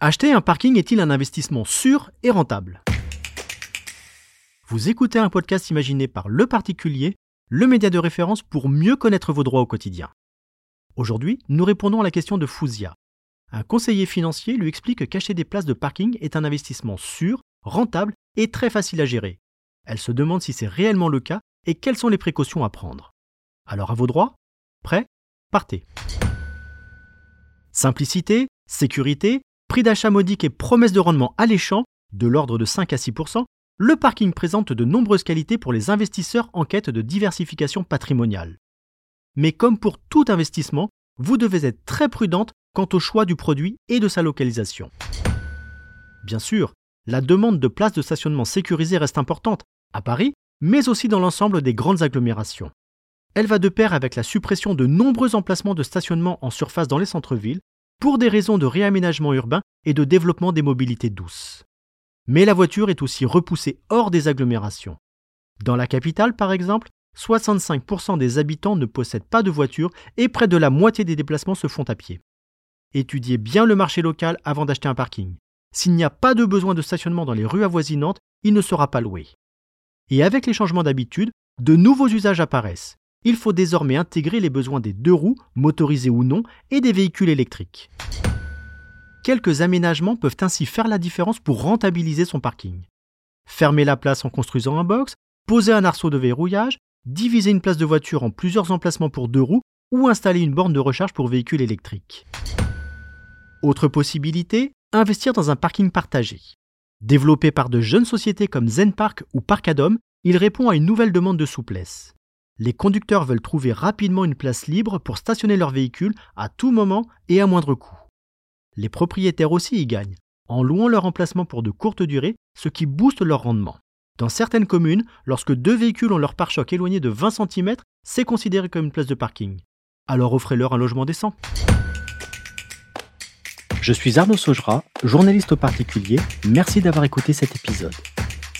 Acheter un parking est-il un investissement sûr et rentable? Vous écoutez un podcast imaginé par Le Particulier, le média de référence pour mieux connaître vos droits au quotidien. Aujourd'hui, nous répondons à la question de Fouzia. Un conseiller financier lui explique qu'acheter des places de parking est un investissement sûr, rentable et très facile à gérer. Elle se demande si c'est réellement le cas et quelles sont les précautions à prendre. Alors à vos droits Prêt? Partez. Simplicité, sécurité, prix d'achat modique et promesse de rendement alléchant, de l'ordre de 5 à 6% le parking présente de nombreuses qualités pour les investisseurs en quête de diversification patrimoniale. Mais comme pour tout investissement, vous devez être très prudente quant au choix du produit et de sa localisation. Bien sûr, la demande de places de stationnement sécurisées reste importante, à Paris, mais aussi dans l'ensemble des grandes agglomérations. Elle va de pair avec la suppression de nombreux emplacements de stationnement en surface dans les centres-villes, pour des raisons de réaménagement urbain et de développement des mobilités douces. Mais la voiture est aussi repoussée hors des agglomérations. Dans la capitale, par exemple, 65% des habitants ne possèdent pas de voiture et près de la moitié des déplacements se font à pied. Étudiez bien le marché local avant d'acheter un parking. S'il n'y a pas de besoin de stationnement dans les rues avoisinantes, il ne sera pas loué. Et avec les changements d'habitude, de nouveaux usages apparaissent il faut désormais intégrer les besoins des deux roues, motorisés ou non, et des véhicules électriques. Quelques aménagements peuvent ainsi faire la différence pour rentabiliser son parking. Fermer la place en construisant un box, poser un arceau de verrouillage, diviser une place de voiture en plusieurs emplacements pour deux roues ou installer une borne de recharge pour véhicules électriques. Autre possibilité, investir dans un parking partagé. Développé par de jeunes sociétés comme Zenpark ou Parkadom, il répond à une nouvelle demande de souplesse les conducteurs veulent trouver rapidement une place libre pour stationner leur véhicule à tout moment et à moindre coût. Les propriétaires aussi y gagnent, en louant leur emplacement pour de courtes durées, ce qui booste leur rendement. Dans certaines communes, lorsque deux véhicules ont leur pare-choc éloigné de 20 cm, c'est considéré comme une place de parking. Alors offrez-leur un logement décent. Je suis Arnaud Saugera, journaliste au particulier. Merci d'avoir écouté cet épisode.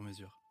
sur mesure.